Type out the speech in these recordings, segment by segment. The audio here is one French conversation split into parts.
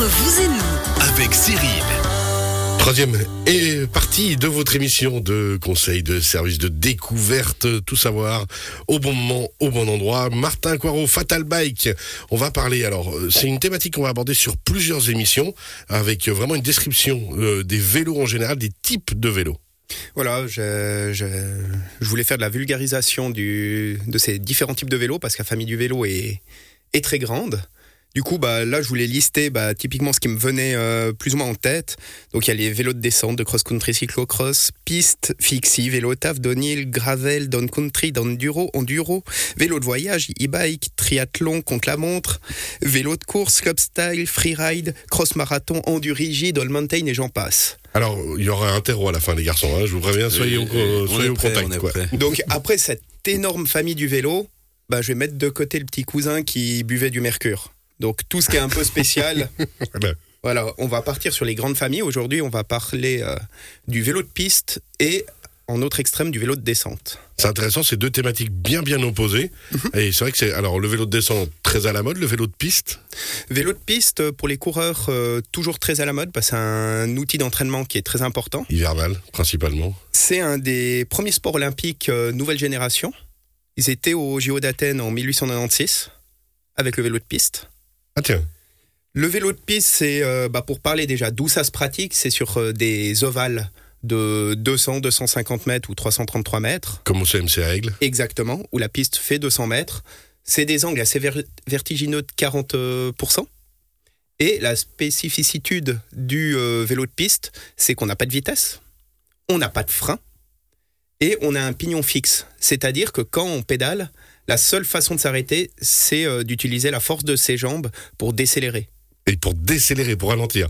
Entre vous et nous, avec Cyril. Troisième et partie de votre émission de conseils de services de découverte, tout savoir au bon moment, au bon endroit. Martin Coirot, Fatal Bike. On va parler, alors, euh, c'est une thématique qu'on va aborder sur plusieurs émissions avec vraiment une description euh, des vélos en général, des types de vélos. Voilà, je, je, je voulais faire de la vulgarisation du, de ces différents types de vélos parce que la famille du vélo est, est très grande. Du coup, bah, là, je voulais lister bah, typiquement ce qui me venait euh, plus ou moins en tête. Donc, il y a les vélos de descente, de cross-country, cyclocross, piste, fixie, vélo taf, downhill, gravel, down-country, enduro, enduro, vélo de voyage, e-bike, triathlon, contre-la-montre, vélo de course, club-style, freeride, cross-marathon, endurigide, all mountain et j'en passe. Alors, il y aura un terreau à la fin, les garçons. Hein, je vous préviens, soyez au, Euh, soyez on au est prêt, contact. quoi. Donc, après cette énorme famille du vélo, bah, je vais mettre de côté le petit cousin qui buvait du mercure. Donc, tout ce qui est un peu spécial, Voilà. Voilà, on va partir sur les grandes familles. Aujourd'hui, on va parler euh, du vélo de piste et en autre extrême du vélo de descente. C'est intéressant, c'est deux thématiques bien bien opposées. Et c'est vrai que c'est alors le vélo de descente très à la mode, le vélo de piste? Vélo de piste pour les coureurs euh, toujours très à la mode parce que c'est un outil d'entraînement qui est très important. hivernal principalement. C'est un des premiers sports olympiques euh, nouvelle génération. Ils étaient au JO d'Athènes en 1896 avec le vélo de piste. Ah tiens, Le vélo de piste, c'est euh, bah, pour parler déjà d'où ça se pratique, c'est sur euh, des ovales de 200, 250 mètres ou 333 mètres. comme au CMC à Aigle. Exactement, où la piste fait 200 mètres. C'est des angles assez ver- vertigineux de 40%. Et la spécificité du euh, vélo de piste, c'est qu'on n'a pas de vitesse, on n'a pas de frein, et on a un pignon fixe. C'est-à-dire que quand on pédale, la seule façon de s'arrêter, c'est euh, d'utiliser la force de ses jambes pour décélérer. Et pour décélérer, pour ralentir.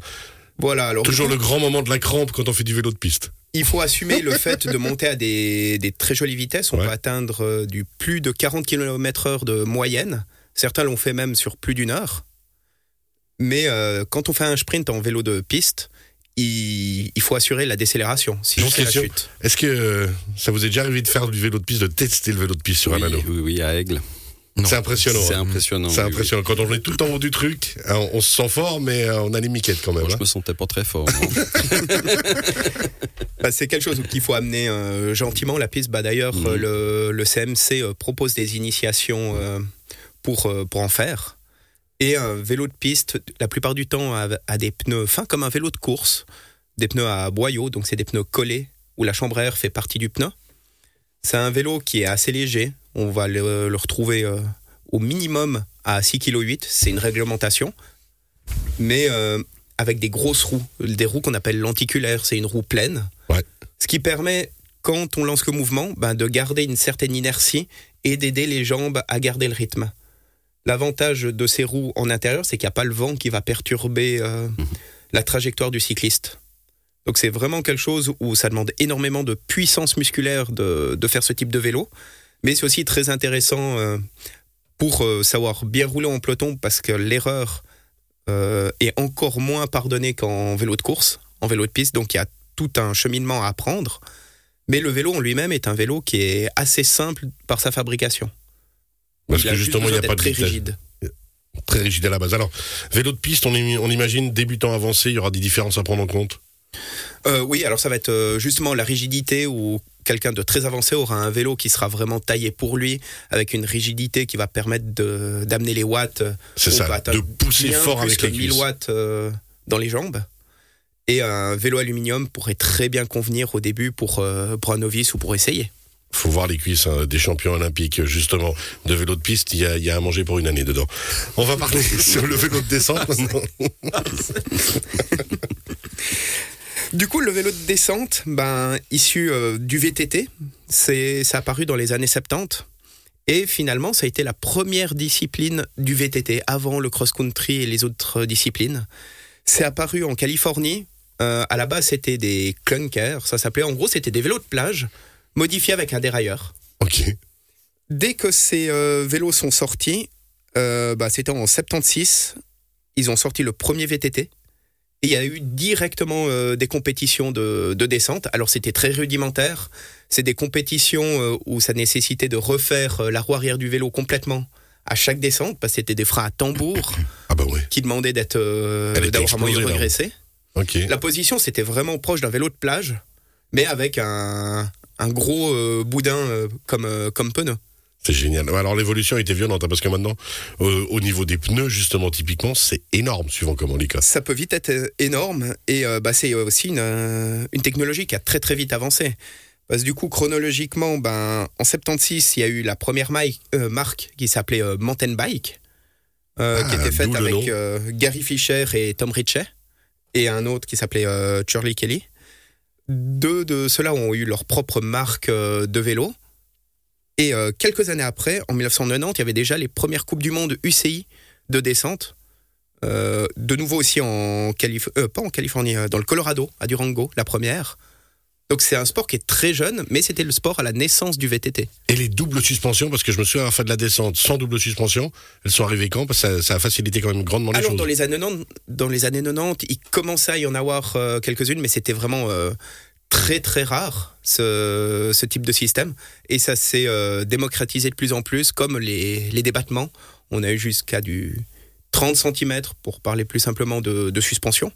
Voilà, alors Toujours le grand moment de la crampe quand on fait du vélo de piste. il faut assumer le fait de monter à des, des très jolies vitesses. On Ouais. peut atteindre euh, du plus de 40 km/h de moyenne. Certains l'ont fait même sur plus d'une heure. Mais euh, quand on fait un sprint en vélo de piste, il, il faut assurer la décélération. Sinon, Juste c'est la question. chute. Est-ce que euh, ça vous est déjà arrivé de faire du vélo de piste, de tester le vélo de piste sur oui, un anneau? oui, oui, à Aigle. C'est impressionnant. C'est hein. impressionnant. C'est oui, oui. impressionnant. Quand on est tout en haut du truc, hein, on se sent fort, mais euh, on a les miquettes quand même. Moi, je hein. me sentais pas très fort. Bah, c'est quelque chose qu'il faut amener euh, gentiment. La piste, bah, d'ailleurs, Mhm. le, le CMC euh, propose des initiations euh, pour, euh, pour en faire. Et un vélo de piste, la plupart du temps, a, a des pneus fins comme un vélo de course, des pneus à boyau, donc c'est des pneus collés où la chambre à air fait partie du pneu. C'est un vélo qui est assez léger. On va le, le retrouver euh, au minimum à 6,8 kg. C'est une réglementation. Mais euh, avec des grosses roues, des roues qu'on appelle lenticulaires. C'est une roue pleine. Ouais. Ce qui permet, quand on lance le mouvement, ben, de garder une certaine inertie et d'aider les jambes à garder le rythme. L'avantage de ces roues en intérieur, c'est qu'il n'y a pas le vent qui va perturber euh, la trajectoire du cycliste. Donc c'est vraiment quelque chose où ça demande énormément de puissance musculaire de, de faire ce type de vélo. Mais c'est aussi très intéressant euh, pour euh, savoir bien rouler en peloton parce que l'erreur est encore moins pardonnée qu'en vélo de course, en vélo de piste. Donc il y a tout un cheminement à apprendre. Mais le vélo en lui-même est un vélo qui est assez simple par sa fabrication. Parce que juste justement, il n'y a pas de très vitesse. rigide. Très rigide à la base. Alors, vélo de piste, on, im- on imagine débutant avancé, il y aura des différences à prendre en compte? Euh, oui, alors ça va être euh, justement la rigidité où quelqu'un de très avancé aura un vélo qui sera vraiment taillé pour lui, avec une rigidité qui va permettre de- d'amener les watts. euh, C'est on ça, de pousser bien fort plus avec les 1000 cuisses. watts euh, dans les jambes. Et un vélo aluminium pourrait très bien convenir au début pour, euh, pour un novice ou pour essayer. Faut voir les cuisses hein, des champions olympiques, justement, de vélo de piste. Il y a, il y a à manger pour une année dedans. On va parler sur le vélo de descente maintenant. Du coup, le vélo de descente, ben, issu euh, du VTT, c'est, ça a apparu dans les années 70. Et finalement, ça a été la première discipline du VTT, avant le cross-country et les autres disciplines. C'est apparu en Californie. Euh, à la base, c'était des clunkers. Ça s'appelait, en gros, c'était des vélos de plage modifiés avec un dérailleur. Ok. Dès que ces euh, vélos sont sortis, euh, bah, c'était en 76, ils ont sorti le premier VTT. Et il y a eu directement euh, des compétitions de, de descente. Alors c'était très rudimentaire. C'est des compétitions où ça nécessitait de refaire la roue arrière du vélo complètement à chaque descente, parce que c'était des freins à tambour. Ah bah ouais. qui demandait d'être d'avoir un moyen là. regressé. Ok. La position, c'était vraiment proche d'un vélo de plage, mais avec un, un gros euh, boudin euh, comme, euh, comme pneu. C'est génial. Alors l'évolution était violente hein, parce que maintenant, euh, au niveau des pneus justement, typiquement, c'est énorme suivant comment on les casse. Ça peut vite être énorme et euh, bah, c'est aussi une, une technologie qui a très très vite avancé. Parce que du coup, chronologiquement, ben, en 76, il y a eu la première maille- euh, marque qui s'appelait Mountain Bike, euh, qui Ah, était faite avec Gary Fisher et Tom Ritchie, et un autre qui s'appelait Charlie Kelly. Deux de ceux-là ont eu leur propre marque euh, de vélo. Et euh, quelques années après, en 1990, il y avait déjà les premières Coupes du Monde UCI de descente. Euh, de nouveau aussi en Californie, pas en Californie, dans le Colorado, à Durango, la première. Donc c'est un sport qui est très jeune, mais c'était le sport à la naissance du VTT. Et les doubles suspensions, parce que je me souviens avoir fait de la descente sans double suspension, elles sont arrivées quand? Parce que ça, ça a facilité quand même grandement les Alors choses. dans les années 90, dans les années 90, il commençait à y en avoir euh, quelques-unes, mais c'était vraiment euh, très très rare ce, ce type de système. Et ça s'est euh, démocratisé de plus en plus, comme les, les débattements. On a eu jusqu'à du 30 cm pour parler plus simplement de, de suspension.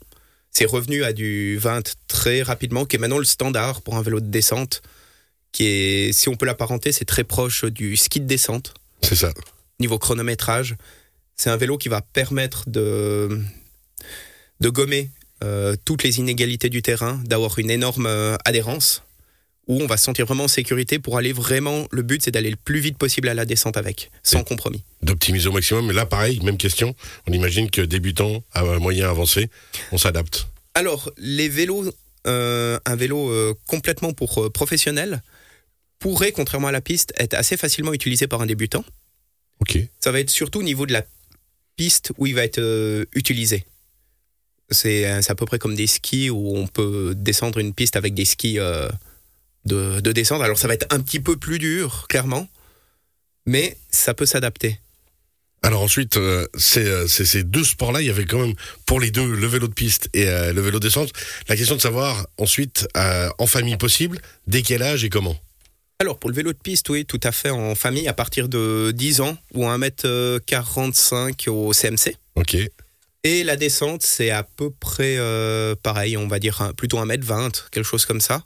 C'est revenu à du 20 très rapidement, qui est maintenant le standard pour un vélo de descente, qui est, si on peut l'apparenter, c'est très proche du ski de descente C'est ça. niveau chronométrage. C'est un vélo qui va permettre de, de gommer euh, toutes les inégalités du terrain, d'avoir une énorme euh, adhérence, où on va se sentir vraiment en sécurité pour aller vraiment. Le but, c'est d'aller le plus vite possible à la descente avec, sans Et- compromis. D'optimiser au maximum. Mais là, pareil, même question. On imagine que débutant, à moyen avancé, on s'adapte. Alors, les vélos, euh, un vélo euh, complètement pour euh, professionnels, pourrait, contrairement à la piste, être assez facilement utilisé par un débutant. Ok. Ça va être surtout au niveau de la piste où il va être euh, utilisé. C'est c'est à peu près comme des skis où on peut descendre une piste avec des skis euh, de, de descente. Alors ça va être un petit peu plus dur, clairement, mais ça peut s'adapter. Alors ensuite, euh, c'est, euh, c'est- ces deux sports-là, il y avait quand même pour les deux le vélo de piste et euh, le vélo de descente. La question de savoir ensuite euh, en famille possible, dès quel âge et comment? Alors pour le vélo de piste, oui, tout à fait en famille, à partir de 10 ans ou 1m45 au CMC. Ok. Et la descente, c'est à peu près pareil, on va dire un- plutôt 1m20, quelque chose comme ça.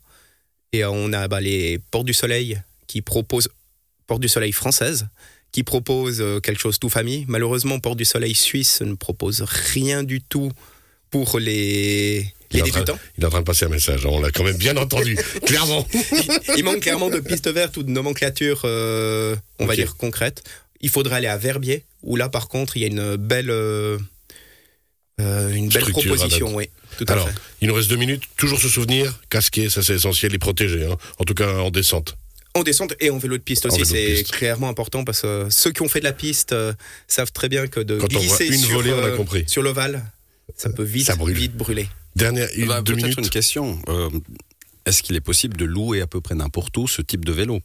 Et euh, on a bah, les Portes du Soleil qui proposent, Portes du Soleil française, qui proposent euh, quelque chose tout famille. Malheureusement, Portes du Soleil suisse ne propose rien du tout pour les, les Il train- débutants. Il est en train de passer un message, hein, on l'a quand même bien entendu, clairement. Il manque clairement de pistes vertes ou de nomenclature, euh, on va dire, concrète. Il faudrait aller à Verbier, où là, par contre, il y a une belle, euh, euh, une belle Structure proposition, oui, tout à Alors, fait. il nous reste deux minutes. Toujours se souvenir, casquer, ça c'est essentiel, et protéger. hein. En tout cas, en descente. En descente et en vélo de piste aussi, c'est clairement important parce que ceux qui ont fait de la piste euh, savent très bien que de Quand on voit glisser une sur, volée, on a euh, compris. sur l'ovale, ça peut vite, Ça brûle. vite brûler. Dernière, une, Bah, deux Peut-être minutes. une question. Euh, Est-ce qu'il est possible de louer à peu près n'importe où ce type de vélo?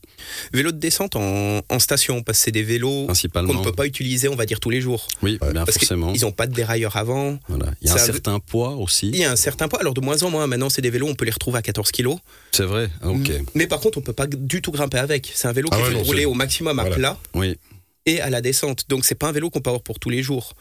Vélo de descente en, en station, parce que c'est des vélos qu'on ne peut pas utiliser, on va dire, tous les jours. Oui, Ouais. bien Parce forcément. qu'ils n'ont pas de dérailleur avant. Voilà. Il y a un certain poids Il aussi. y a un certain poids, alors de moins en moins, maintenant c'est des vélos, on peut les retrouver à 14 kilos. C'est vrai. Ah, Ok. Mais par contre, on peut pas du tout grimper avec. C'est un vélo Ah qui ouais, fait non, rouler au maximum à Voilà. plat Oui. et à la descente. Donc c'est pas un vélo qu'on peut avoir pour tous les jours.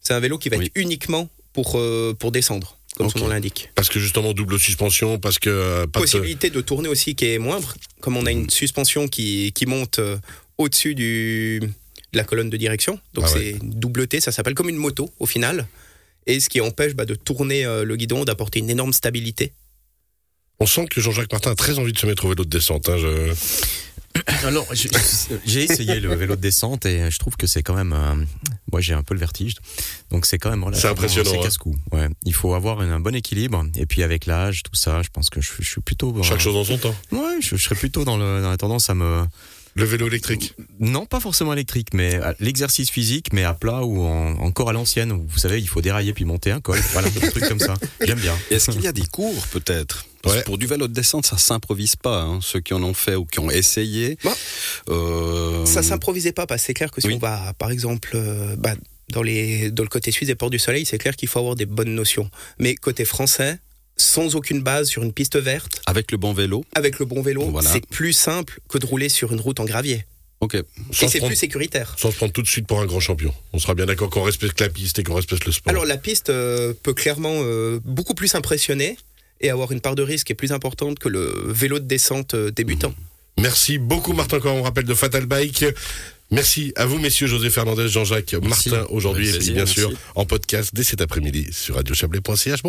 C'est un vélo qui va Oui. être uniquement pour, euh, pour descendre, comme son nom l'indique. Parce que justement, double suspension, parce que euh, pas Possibilité de tourner aussi qui est moindre, comme on a une suspension qui, qui monte euh, au-dessus du, de la colonne de direction. Donc Ah c'est une double T, ça s'appelle comme une moto au final. Et ce qui empêche bah, de tourner euh, le guidon, d'apporter une énorme stabilité. On sent que Jean-Jacques Martin a très envie de se mettre au vélo de descente. hein, je- Alors, j'ai- essayé le vélo de descente et je trouve que c'est quand même. euh, moi, j'ai un peu le vertige. Donc, c'est quand même. relativement- impressionnant, C'est hein. casse-cou. Ouais. Il faut avoir un bon équilibre. Et puis, avec l'âge, tout ça, je pense que je, je suis plutôt. euh, Chaque chose en son temps. Ouais, je, je serais plutôt dans, le, dans la tendance à me. Le vélo électrique. Non, pas forcément électrique, mais l'exercice physique, mais à plat ou en, encore à l'ancienne. où Vous savez, il faut dérailler puis monter un col. Voilà, des trucs comme ça. J'aime bien. Est-ce qu'il y a des cours peut-être? Parce que. Pour du vélo de descente, ça s'improvise pas. hein. Ceux qui en ont fait ou qui ont essayé. Bah, euh, Ça s'improvisait pas, parce que c'est clair que si Oui. on va, par exemple, euh, bah, dans, les, dans le côté suisse des Ports du Soleil, c'est clair qu'il faut avoir des bonnes notions. Mais côté français, sans aucune base sur une piste verte, Avec le bon vélo. avec le bon vélo, Voilà. c'est plus simple que de rouler sur une route en gravier. Ok. Et Sans c'est plus sécuritaire. sans se prendre tout de suite pour un grand champion. On sera bien d'accord qu'on respecte la piste et qu'on respecte le sport. Alors la piste euh, peut clairement euh, beaucoup plus impressionner et avoir une part de risque qui est plus importante que le vélo de descente euh, débutant. Merci beaucoup Martin Coiron, on rappelle de Fatal Bike. Merci à vous messieurs José Fernandez, Jean-Jacques. Martin aujourd'hui et bien merci. sûr en podcast dès cet après-midi sur radiochablais.ch. Bon